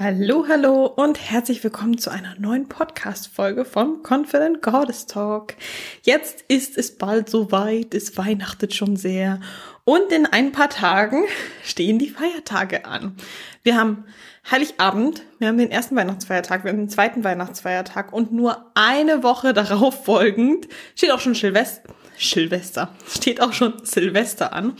Hallo, hallo und herzlich willkommen zu einer neuen Podcast-Folge vom Confident Goddess Talk. Jetzt ist es bald soweit, es weihnachtet schon sehr und in ein paar Tagen stehen die Feiertage an. Wir haben Heiligabend, wir haben den ersten Weihnachtsfeiertag, wir haben den zweiten Weihnachtsfeiertag und nur eine Woche darauf folgend steht auch schon Silvester, Silvester, steht auch schon Silvester an.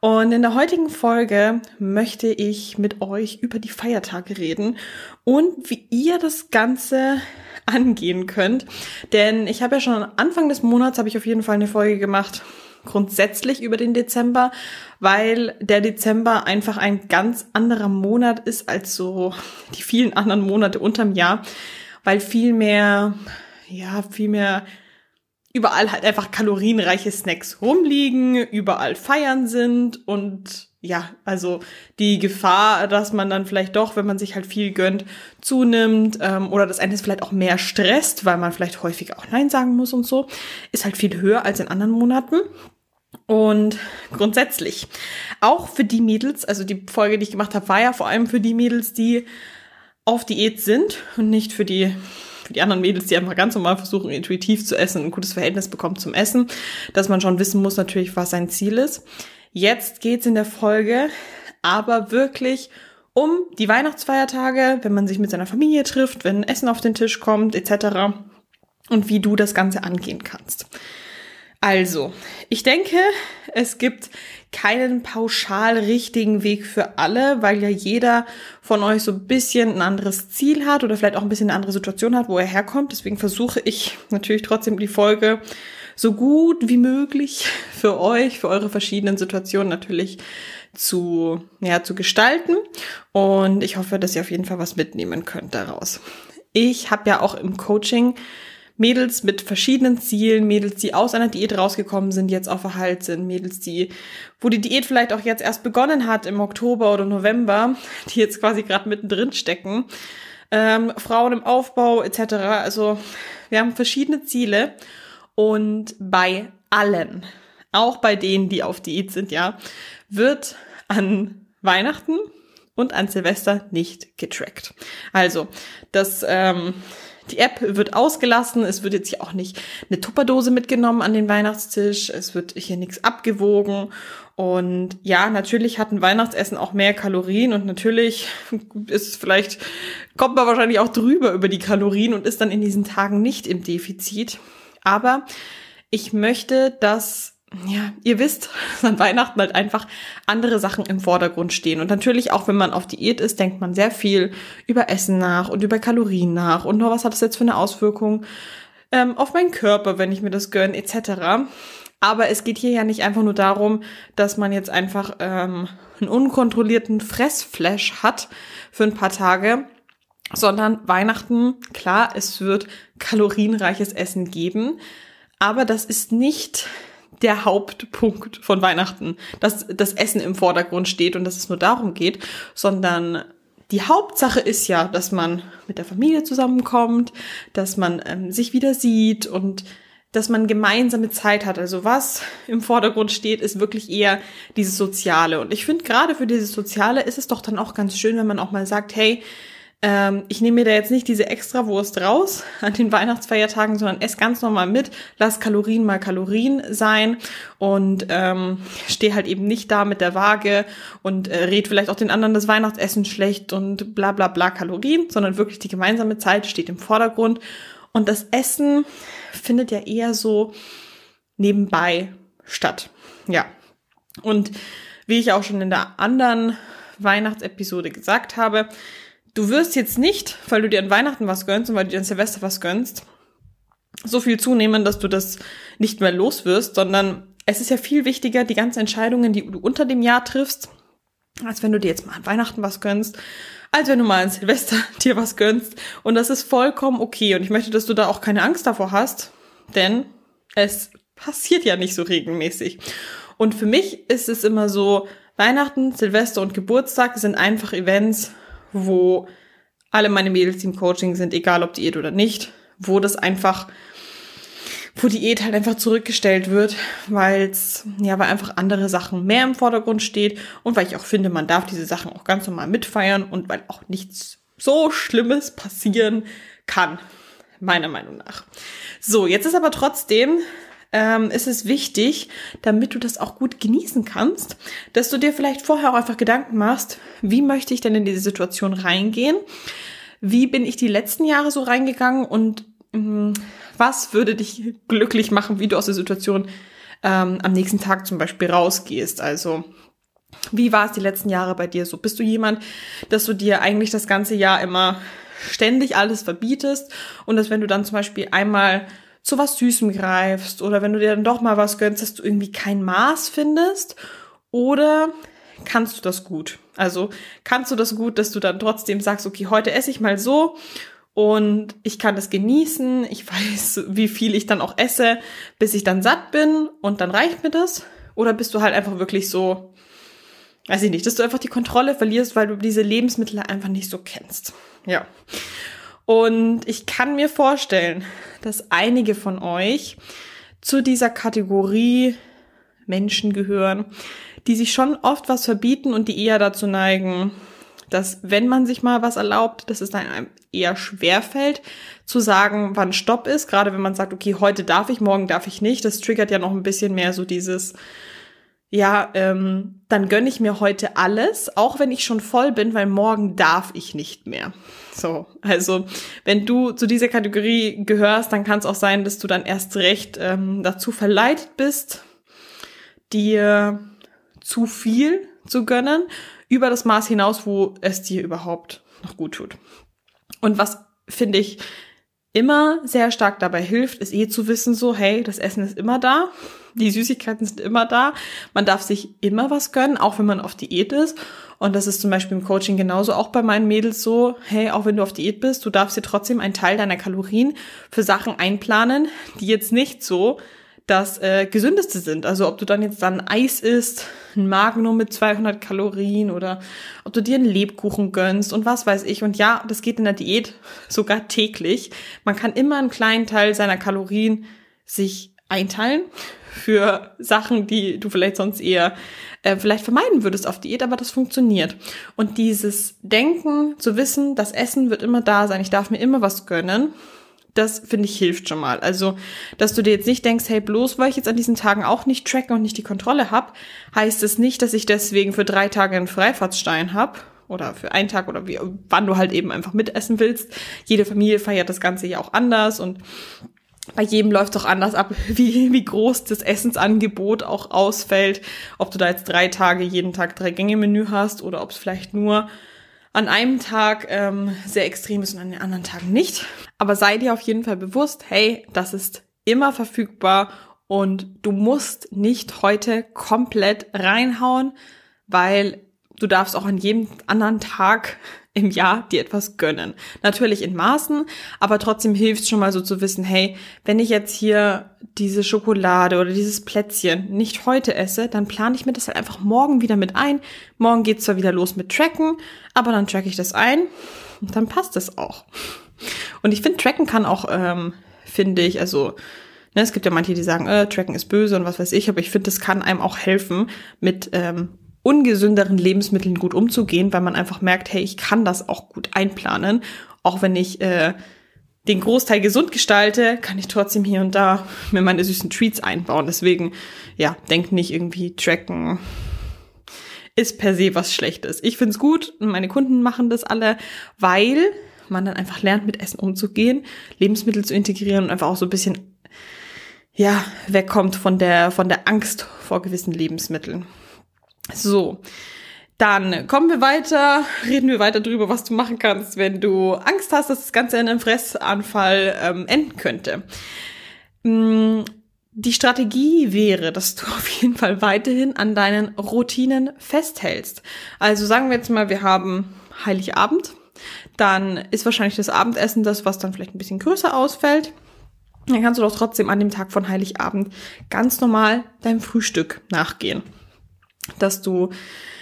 Und in der heutigen Folge möchte ich mit euch über die Feiertage reden und wie ihr das Ganze angehen könnt. Denn ich habe ja schon Anfang des Monats habe ich auf jeden Fall eine Folge gemacht, grundsätzlich über den Dezember, weil der Dezember einfach ein ganz anderer Monat ist als so die vielen anderen Monate unterm Jahr, weil viel mehr, ja, viel mehr überall halt einfach kalorienreiche Snacks rumliegen, überall feiern sind und ja, also die Gefahr, dass man dann vielleicht doch, wenn man sich halt viel gönnt, zunimmt ähm, oder das eine vielleicht auch mehr stresst, weil man vielleicht häufig auch Nein sagen muss und so, ist halt viel höher als in anderen Monaten. Und grundsätzlich, auch für die Mädels, also die Folge, die ich gemacht habe, war ja vor allem für die Mädels, die auf Diät sind und nicht für die für die anderen Mädels, die einfach ganz normal versuchen, intuitiv zu essen, ein gutes Verhältnis bekommen zum Essen, dass man schon wissen muss natürlich, was sein Ziel ist. Jetzt geht's in der Folge aber wirklich um die Weihnachtsfeiertage, wenn man sich mit seiner Familie trifft, wenn Essen auf den Tisch kommt, etc. und wie du das Ganze angehen kannst. Also, ich denke, es gibt keinen pauschal richtigen Weg für alle, weil ja jeder von euch so ein bisschen ein anderes Ziel hat oder vielleicht auch ein bisschen eine andere Situation hat, wo er herkommt. Deswegen versuche ich natürlich trotzdem die Folge so gut wie möglich für euch, für eure verschiedenen Situationen natürlich zu, ja, zu gestalten. Und ich hoffe, dass ihr auf jeden Fall was mitnehmen könnt daraus. Ich habe ja auch im Coaching Mädels mit verschiedenen Zielen, Mädels, die aus einer Diät rausgekommen sind, jetzt auf Erhalt sind, Mädels, die, wo die Diät vielleicht auch jetzt erst begonnen hat im Oktober oder November, die jetzt quasi gerade mittendrin stecken, ähm, Frauen im Aufbau etc. Also wir haben verschiedene Ziele und bei allen, auch bei denen, die auf Diät sind, ja, wird an Weihnachten und an Silvester nicht getrackt. Also, das ähm, die App wird ausgelassen. Es wird jetzt hier auch nicht eine Tupperdose mitgenommen an den Weihnachtstisch. Es wird hier nichts abgewogen. Und ja, natürlich hat ein Weihnachtsessen auch mehr Kalorien und natürlich ist vielleicht, kommt man wahrscheinlich auch drüber über die Kalorien und ist dann in diesen Tagen nicht im Defizit. Aber ich möchte, dass ja, ihr wisst, dass an Weihnachten halt einfach andere Sachen im Vordergrund stehen. Und natürlich auch, wenn man auf Diät ist, denkt man sehr viel über Essen nach und über Kalorien nach und nur was hat das jetzt für eine Auswirkung ähm, auf meinen Körper, wenn ich mir das gönne, etc. Aber es geht hier ja nicht einfach nur darum, dass man jetzt einfach ähm, einen unkontrollierten Fressflash hat für ein paar Tage, sondern Weihnachten, klar, es wird kalorienreiches Essen geben, aber das ist nicht der Hauptpunkt von Weihnachten, dass das Essen im Vordergrund steht und dass es nur darum geht, sondern die Hauptsache ist ja, dass man mit der Familie zusammenkommt, dass man ähm, sich wieder sieht und dass man gemeinsame Zeit hat. Also was im Vordergrund steht, ist wirklich eher dieses Soziale. Und ich finde, gerade für dieses Soziale ist es doch dann auch ganz schön, wenn man auch mal sagt, hey, ähm, ich nehme mir da jetzt nicht diese extra Wurst raus an den Weihnachtsfeiertagen, sondern esse ganz normal mit, lass Kalorien mal Kalorien sein und ähm, stehe halt eben nicht da mit der Waage und äh, red vielleicht auch den anderen das Weihnachtsessen schlecht und bla bla bla Kalorien, sondern wirklich die gemeinsame Zeit steht im Vordergrund. Und das Essen findet ja eher so nebenbei statt. Ja. Und wie ich auch schon in der anderen Weihnachtsepisode gesagt habe, du wirst jetzt nicht, weil du dir an Weihnachten was gönnst und weil du dir an Silvester was gönnst, so viel zunehmen, dass du das nicht mehr los wirst, sondern es ist ja viel wichtiger, die ganzen Entscheidungen, die du unter dem Jahr triffst, als wenn du dir jetzt mal an Weihnachten was gönnst, als wenn du mal an Silvester dir was gönnst. Und das ist vollkommen okay. Und ich möchte, dass du da auch keine Angst davor hast, denn es passiert ja nicht so regelmäßig. Und für mich ist es immer so, Weihnachten, Silvester und Geburtstag sind einfach Events, wo alle meine Mädels, im Coaching sind, egal ob Diät oder nicht, wo das einfach, wo Diät halt einfach zurückgestellt wird, weil es, ja, weil einfach andere Sachen mehr im Vordergrund steht und weil ich auch finde, man darf diese Sachen auch ganz normal mitfeiern und weil auch nichts so Schlimmes passieren kann, meiner Meinung nach. So, jetzt ist aber trotzdem ähm, ist es wichtig, damit du das auch gut genießen kannst, dass du dir vielleicht vorher auch einfach Gedanken machst, wie möchte ich denn in diese Situation reingehen? Wie bin ich die letzten Jahre so reingegangen und mh, mm, was würde dich glücklich machen, wie du aus der Situation ähm, am nächsten Tag zum Beispiel rausgehst? Also wie war es die letzten Jahre bei dir so? Bist du jemand, dass du dir eigentlich das ganze Jahr immer ständig alles verbietest und dass wenn du dann zum Beispiel einmal zu was Süßem greifst oder wenn du dir dann doch mal was gönnst, dass du irgendwie kein Maß findest oder kannst du das gut? Also kannst du das gut, dass du dann trotzdem sagst, okay, heute esse ich mal so und ich kann das genießen, ich weiß, wie viel ich dann auch esse, bis ich dann satt bin und dann reicht mir das? Oder bist du halt einfach wirklich so, weiß ich nicht, dass du einfach die Kontrolle verlierst, weil du diese Lebensmittel einfach nicht so kennst. Ja. Und ich kann mir vorstellen, dass einige von euch zu dieser Kategorie Menschen gehören, die sich schon oft was verbieten und die eher dazu neigen, dass wenn man sich mal was erlaubt, dass es einem eher schwer fällt, zu sagen, wann Stopp ist. Gerade wenn man sagt, okay, heute darf ich, morgen darf ich nicht. Das triggert ja noch ein bisschen mehr so dieses, ja, ähm, dann gönne ich mir heute alles, auch wenn ich schon voll bin, weil morgen darf ich nicht mehr. So, also wenn du zu dieser Kategorie gehörst, dann kann es auch sein, dass du dann erst recht ähm, dazu verleitet bist, dir zu viel zu gönnen, über das Maß hinaus, wo es dir überhaupt noch gut tut. Und was finde ich immer sehr stark dabei hilft, ist eh zu wissen, so, hey, das Essen ist immer da, die Süßigkeiten sind immer da, man darf sich immer was gönnen, auch wenn man auf Diät ist. Und das ist zum Beispiel im Coaching genauso auch bei meinen Mädels so, hey, auch wenn du auf Diät bist, du darfst dir trotzdem einen Teil deiner Kalorien für Sachen einplanen, die jetzt nicht so das äh, gesündeste sind. Also ob du dann jetzt dann Eis isst, ein Magnum mit 200 Kalorien oder ob du dir einen Lebkuchen gönnst und was weiß ich. Und ja, das geht in der Diät sogar täglich. Man kann immer einen kleinen Teil seiner Kalorien sich einteilen für Sachen, die du vielleicht sonst eher äh, vielleicht vermeiden würdest auf Diät, aber das funktioniert. Und dieses Denken, zu wissen, das Essen wird immer da sein, ich darf mir immer was gönnen, das finde ich hilft schon mal. Also, dass du dir jetzt nicht denkst, hey, bloß weil ich jetzt an diesen Tagen auch nicht tracken und nicht die Kontrolle habe, heißt es nicht, dass ich deswegen für drei Tage einen Freifahrtstein habe oder für einen Tag oder wie, wann du halt eben einfach mitessen willst. Jede Familie feiert das Ganze ja auch anders und bei jedem läuft doch anders ab, wie, wie groß das Essensangebot auch ausfällt. Ob du da jetzt drei Tage jeden Tag drei Gänge Menü hast oder ob es vielleicht nur an einem Tag ähm, sehr extrem ist und an den anderen Tagen nicht. Aber sei dir auf jeden Fall bewusst, hey, das ist immer verfügbar und du musst nicht heute komplett reinhauen, weil du darfst auch an jedem anderen Tag im Jahr dir etwas gönnen. Natürlich in Maßen, aber trotzdem hilft schon mal so zu wissen, hey, wenn ich jetzt hier diese Schokolade oder dieses Plätzchen nicht heute esse, dann plane ich mir das halt einfach morgen wieder mit ein. Morgen geht's zwar wieder los mit Tracken, aber dann tracke ich das ein und dann passt es auch. Und ich finde, Tracken kann auch, ähm, finde ich, also ne, es gibt ja manche, die sagen, äh, Tracken ist böse und was weiß ich, aber ich finde, das kann einem auch helfen, mit ähm, ungesünderen Lebensmitteln gut umzugehen, weil man einfach merkt, hey, ich kann das auch gut einplanen. Auch wenn ich äh, den Großteil gesund gestalte, kann ich trotzdem hier und da mir meine süßen Treats einbauen. Deswegen, ja, denkt nicht irgendwie tracken ist per se was Schlechtes. Ich find's gut meine Kunden machen das alle, weil man dann einfach lernt, mit Essen umzugehen, Lebensmittel zu integrieren und einfach auch so ein bisschen, ja, wegkommt von der, von der Angst vor gewissen Lebensmitteln. So. Dann kommen wir weiter, reden wir weiter drüber, was du machen kannst, wenn du Angst hast, dass das Ganze in einem Fressanfall ähm, enden könnte. Mm, die Strategie wäre, dass du auf jeden Fall weiterhin an deinen Routinen festhältst. Also sagen wir jetzt mal, wir haben Heiligabend, dann ist wahrscheinlich das Abendessen das, was dann vielleicht ein bisschen größer ausfällt. Dann kannst du doch trotzdem an dem Tag von Heiligabend ganz normal deinem Frühstück nachgehen dass du,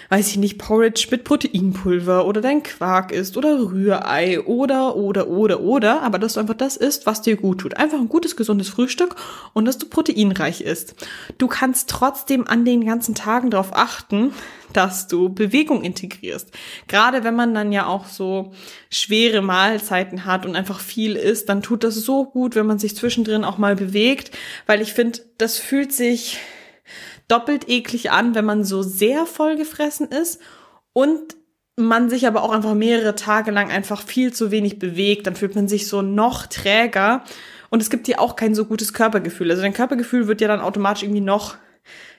weiß ich nicht, Porridge mit Proteinpulver oder dein Quark isst oder Rührei oder, oder, oder, oder, aber dass du einfach das isst, was dir gut tut. Einfach ein gutes, gesundes Frühstück und dass du proteinreich isst. Du kannst trotzdem an den ganzen Tagen darauf achten, dass du Bewegung integrierst. Gerade wenn man dann ja auch so schwere Mahlzeiten hat und einfach viel isst, dann tut das so gut, wenn man sich zwischendrin auch mal bewegt, weil ich finde, das fühlt sich doppelt eklig an, wenn man so sehr vollgefressen ist und man sich aber auch einfach mehrere Tage lang einfach viel zu wenig bewegt, dann fühlt man sich so noch träger und es gibt dir auch kein so gutes Körpergefühl. Also dein Körpergefühl wird ja dann automatisch irgendwie noch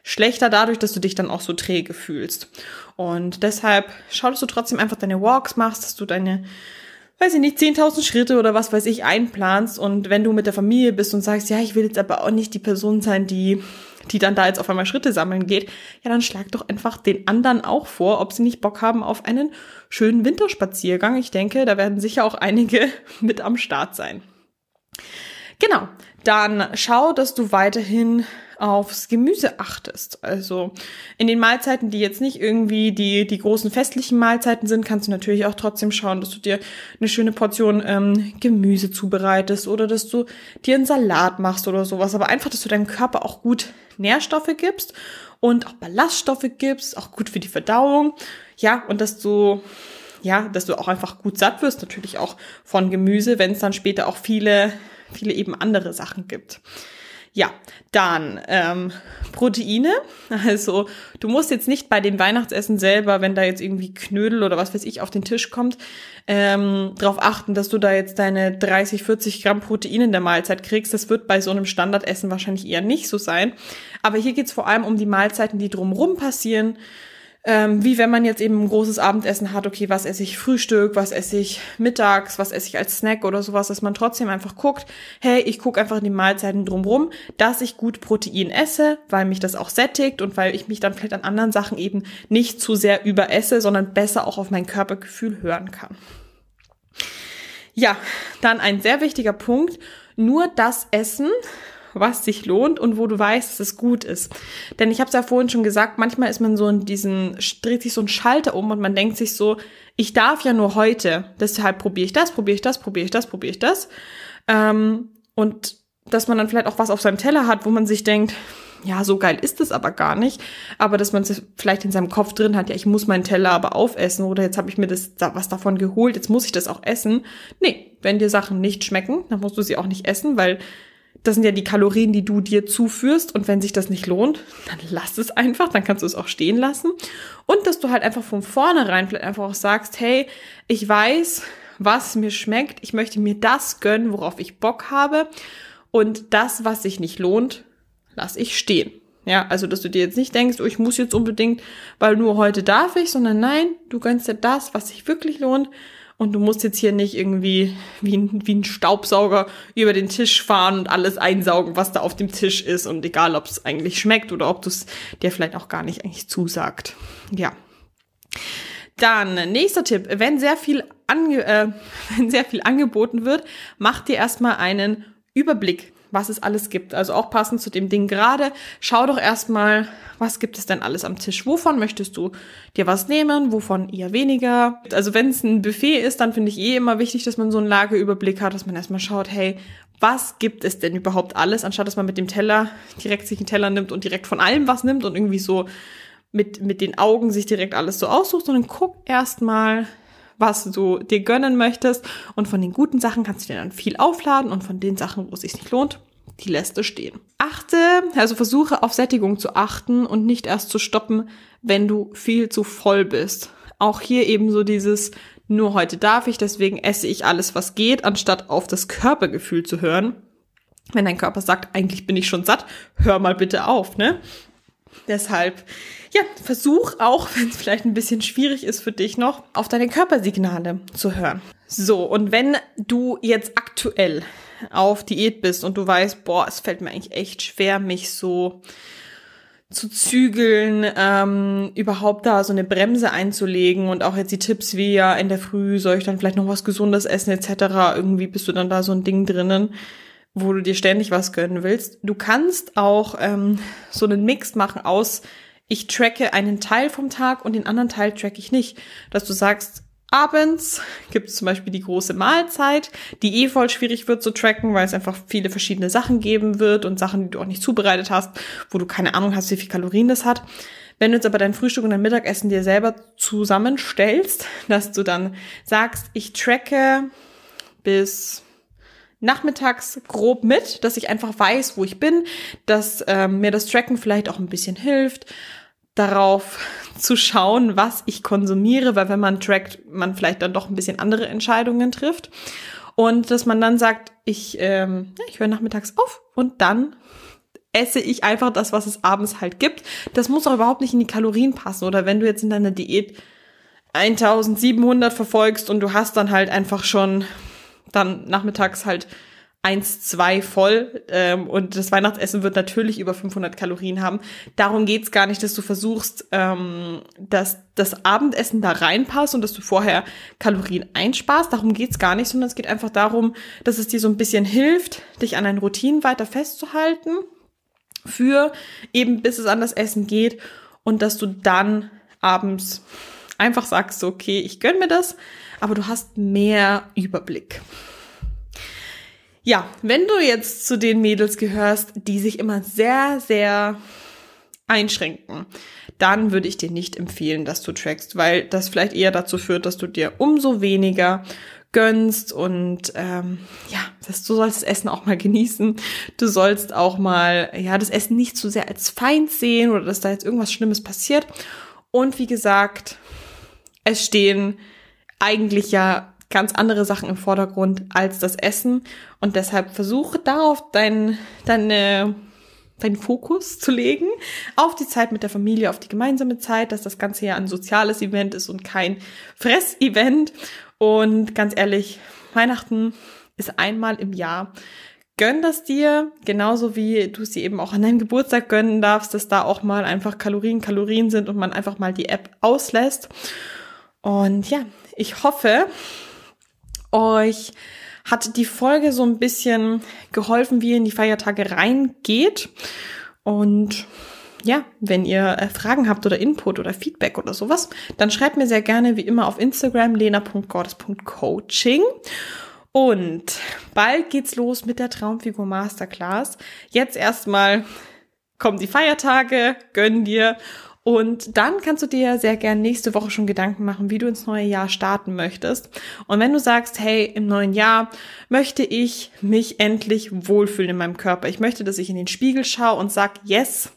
schlechter dadurch, dass du dich dann auch so träge fühlst. Und deshalb schau, dass du trotzdem einfach deine Walks machst, dass du deine weiß ich nicht, 10.000 Schritte oder was weiß ich einplanst und wenn du mit der Familie bist und sagst, ja, ich will jetzt aber auch nicht die Person sein, die die dann da jetzt auf einmal Schritte sammeln geht, ja, dann schlag doch einfach den anderen auch vor, ob sie nicht Bock haben auf einen schönen Winterspaziergang. Ich denke, da werden sicher auch einige mit am Start sein. Genau, dann schau, dass du weiterhin aufs Gemüse achtest. Also in den Mahlzeiten, die jetzt nicht irgendwie die, die großen festlichen Mahlzeiten sind, kannst du natürlich auch trotzdem schauen, dass du dir eine schöne Portion ähm, Gemüse zubereitest oder dass du dir einen Salat machst oder sowas. Aber einfach, dass du deinem Körper auch gut Nährstoffe gibst und auch Ballaststoffe gibst, auch gut für die Verdauung. Ja, und dass du ja, dass du auch einfach gut satt wirst, natürlich auch von Gemüse, wenn es dann später auch viele, viele eben andere Sachen gibt. Ja, dann ähm, Proteine. Also du musst jetzt nicht bei dem Weihnachtsessen selber, wenn da jetzt irgendwie Knödel oder was weiß ich auf den Tisch kommt, ähm, darauf achten, dass du da jetzt deine 30, 40 Gramm Protein in der Mahlzeit kriegst. Das wird bei so einem Standardessen wahrscheinlich eher nicht so sein. Aber hier geht's vor allem um die Mahlzeiten, die drumrum passieren ähm, wie wenn man jetzt eben ein großes Abendessen hat, okay, was esse ich Frühstück, was esse ich mittags, was esse ich als Snack oder sowas, dass man trotzdem einfach guckt, hey, ich gucke einfach in die Mahlzeiten drumrum, dass ich gut Protein esse, weil mich das auch sättigt und weil ich mich dann vielleicht an anderen Sachen eben nicht zu sehr überesse, sondern besser auch auf mein Körpergefühl hören kann. Ja, dann ein sehr wichtiger Punkt, nur das Essen, was sich lohnt und wo du weißt, dass es gut ist. Denn ich habe es ja vorhin schon gesagt, manchmal ist man so in diesen, dreht sich so ein Schalter um und man denkt sich so, ich darf ja nur heute, deshalb probiere ich das, probiere ich das, probiere ich das, probiere ich das. Ähm, und dass man dann vielleicht auch was auf seinem Teller hat, wo man sich denkt, ja, so geil ist es aber gar nicht. Aber dass man es vielleicht in seinem Kopf drin hat, ja, ich muss meinen Teller aber aufessen oder jetzt habe ich mir das was davon geholt, jetzt muss ich das auch essen. Nee, wenn dir Sachen nicht schmecken, dann musst du sie auch nicht essen, weil das sind ja die Kalorien, die du dir zuführst. Und wenn sich das nicht lohnt, dann lass es einfach, dann kannst du es auch stehen lassen. Und dass du halt einfach von vornherein vielleicht einfach auch sagst, hey, ich weiß, was mir schmeckt. Ich möchte mir das gönnen, worauf ich Bock habe. Und das, was sich nicht lohnt, lass ich stehen. Ja, also, dass du dir jetzt nicht denkst, oh, ich muss jetzt unbedingt, weil nur heute darf ich, sondern nein, du gönnst dir das, was sich wirklich lohnt und du musst jetzt hier nicht irgendwie wie ein, wie ein Staubsauger über den Tisch fahren und alles einsaugen, was da auf dem Tisch ist. Und egal, ob es eigentlich schmeckt oder ob du dir vielleicht auch gar nicht eigentlich zusagt. Ja. Dann nächster Tipp, wenn sehr viel ange äh, wenn sehr viel angeboten wird, mach dir erstmal einen Überblick was es alles gibt. Also auch passend zu dem Ding gerade. Schau doch erstmal, was gibt es denn alles am Tisch? Wovon möchtest du dir was nehmen? Wovon eher weniger? Also wenn es ein Buffet ist, dann finde ich eh immer wichtig, dass man so einen Lageüberblick hat, dass man erstmal schaut, hey, was gibt es denn überhaupt alles, anstatt dass man mit dem Teller direkt sich einen Teller nimmt und direkt von allem was nimmt und irgendwie so mit, mit den Augen sich direkt alles so aussucht, sondern guck erstmal, was du dir gönnen möchtest. Und von den guten Sachen kannst du dir dann viel aufladen und von den Sachen, wo es sich nicht lohnt, die lässt du stehen. Achte, also versuche auf Sättigung zu achten und nicht erst zu stoppen, wenn du viel zu voll bist. Auch hier eben so dieses, nur heute darf ich, deswegen esse ich alles, was geht, anstatt auf das Körpergefühl zu hören. Wenn dein Körper sagt, eigentlich bin ich schon satt, hör mal bitte auf, ne? Deshalb, ja, versuch auch, wenn es vielleicht ein bisschen schwierig ist für dich noch, auf deine Körpersignale zu hören. So, und wenn du jetzt aktuell auf Diät bist und du weißt, boah, es fällt mir eigentlich echt schwer, mich so zu zügeln, ähm, überhaupt da so eine Bremse einzulegen und auch jetzt die Tipps wie ja in der Früh soll ich dann vielleicht noch was Gesundes essen etc. Irgendwie bist du dann da so ein Ding drinnen wo du dir ständig was gönnen willst. Du kannst auch ähm, so einen Mix machen aus ich tracke einen Teil vom Tag und den anderen Teil tracke ich nicht. Dass du sagst, abends gibt es zum Beispiel die große Mahlzeit, die eh voll schwierig wird zu tracken, weil es einfach viele verschiedene Sachen geben wird und Sachen, die du auch nicht zubereitet hast, wo du keine Ahnung hast, wie viel Kalorien das hat. Wenn du jetzt aber dein Frühstück und dein Mittagessen dir selber zusammenstellst, dass du dann sagst, ich tracke bis nachmittags grob mit, dass ich einfach weiß, wo ich bin, dass ähm, mir das Tracken vielleicht auch ein bisschen hilft, darauf zu schauen, was ich konsumiere, weil wenn man trackt, man vielleicht dann doch ein bisschen andere Entscheidungen trifft. Und dass man dann sagt, ich, ähm, ich höre nachmittags auf und dann esse ich einfach das, was es abends halt gibt. Das muss auch überhaupt nicht in die Kalorien passen. Oder wenn du jetzt in deiner Diät 1700 verfolgst und du hast dann halt einfach schon dann nachmittags halt eins, zwei voll ähm, und das Weihnachtsessen wird natürlich über 500 Kalorien haben. Darum geht's gar nicht, dass du versuchst, ähm, dass das Abendessen da reinpasst und dass du vorher Kalorien einsparst. Darum geht's gar nicht, sondern es geht einfach darum, dass es dir so ein bisschen hilft, dich an deinen Routinen weiter festzuhalten für eben bis es an das Essen geht und dass du dann abends einfach sagst, okay, ich gönn mir das, aber du hast mehr Überblick. Ja, wenn du jetzt zu den Mädels gehörst, die sich immer sehr, sehr einschränken, dann würde ich dir nicht empfehlen, dass du trackst, weil das vielleicht eher dazu führt, dass du dir umso weniger gönnst und ähm, ja, dass du sollst das Essen auch mal genießen. Du sollst auch mal ja das Essen nicht zu sehr als Feind sehen oder dass da jetzt irgendwas Schlimmes passiert. Und wie gesagt, es stehen eigentlich ja ganz andere Sachen im Vordergrund als das Essen. Und deshalb versuche darauf dein, deine, deinen Fokus zu legen, auf die Zeit mit der Familie, auf die gemeinsame Zeit, dass das Ganze ja ein soziales Event ist und kein Fressevent. Und ganz ehrlich, Weihnachten ist einmal im Jahr. Gönn das dir, genauso wie du sie eben auch an deinem Geburtstag gönnen darfst, dass da auch mal einfach Kalorien Kalorien sind und man einfach mal die App auslässt. Und ja, ich hoffe, euch hat die Folge so ein bisschen geholfen, wie ihr in die Feiertage reingeht. Und ja, wenn ihr äh, Fragen habt oder Input oder Feedback oder sowas, dann schreibt mir sehr gerne wie immer auf Instagram lena.gordes.coaching. Und bald geht's los mit der Traumfigur Masterclass. Jetzt erstmal kommen die Feiertage, gönn dir und dann kannst du dir sehr gern nächste Woche schon Gedanken machen, wie du ins neue Jahr starten möchtest. Und wenn du sagst, hey, im neuen Jahr möchte ich mich endlich wohlfühlen in meinem Körper. Ich möchte, dass ich in den Spiegel schaue und sag, yes,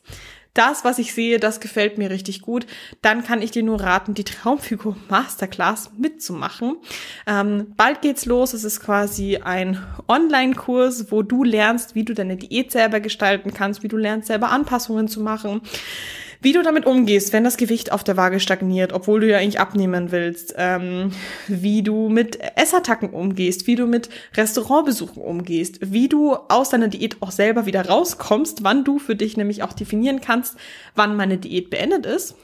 das, was ich sehe, das gefällt mir richtig gut, dann kann ich dir nur raten, die Traumfigur Masterclass mitzumachen. Ähm, bald geht's los. Es ist quasi ein Online-Kurs, wo du lernst, wie du deine Diät selber gestalten kannst, wie du lernst, selber Anpassungen zu machen wie du damit umgehst, wenn das Gewicht auf der Waage stagniert, obwohl du ja eigentlich abnehmen willst, ähm, wie du mit Essattacken umgehst, wie du mit Restaurantbesuchen umgehst, wie du aus deiner Diät auch selber wieder rauskommst, wann du für dich nämlich auch definieren kannst, wann meine Diät beendet ist.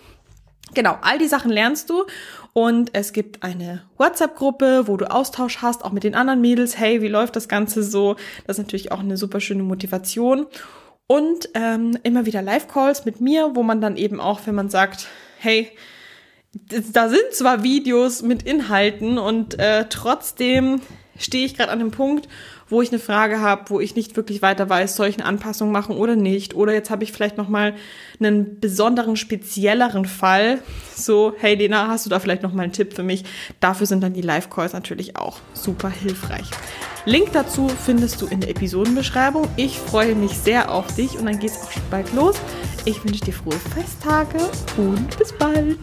Genau, all die Sachen lernst du und es gibt eine WhatsApp-Gruppe, wo du Austausch hast, auch mit den anderen Mädels. Hey, wie läuft das Ganze so? Das ist natürlich auch eine super schöne Motivation und ähm, immer wieder Live-Calls mit mir, wo man dann eben auch, wenn man sagt, hey, da sind zwar Videos mit Inhalten und äh, trotzdem stehe ich gerade an dem Punkt, wo ich eine Frage habe, wo ich nicht wirklich weiter weiß, soll ich eine Anpassung machen oder nicht? Oder jetzt habe ich vielleicht noch mal einen besonderen, spezielleren Fall. So, hey Lena, hast du da vielleicht noch mal einen Tipp für mich? Dafür sind dann die Live-Calls natürlich auch super hilfreich. Link dazu findest du in der Episodenbeschreibung. Ich freue mich sehr auf dich und dann geht's auch schon bald los. Ich wünsche dir frohe Festtage und bis bald.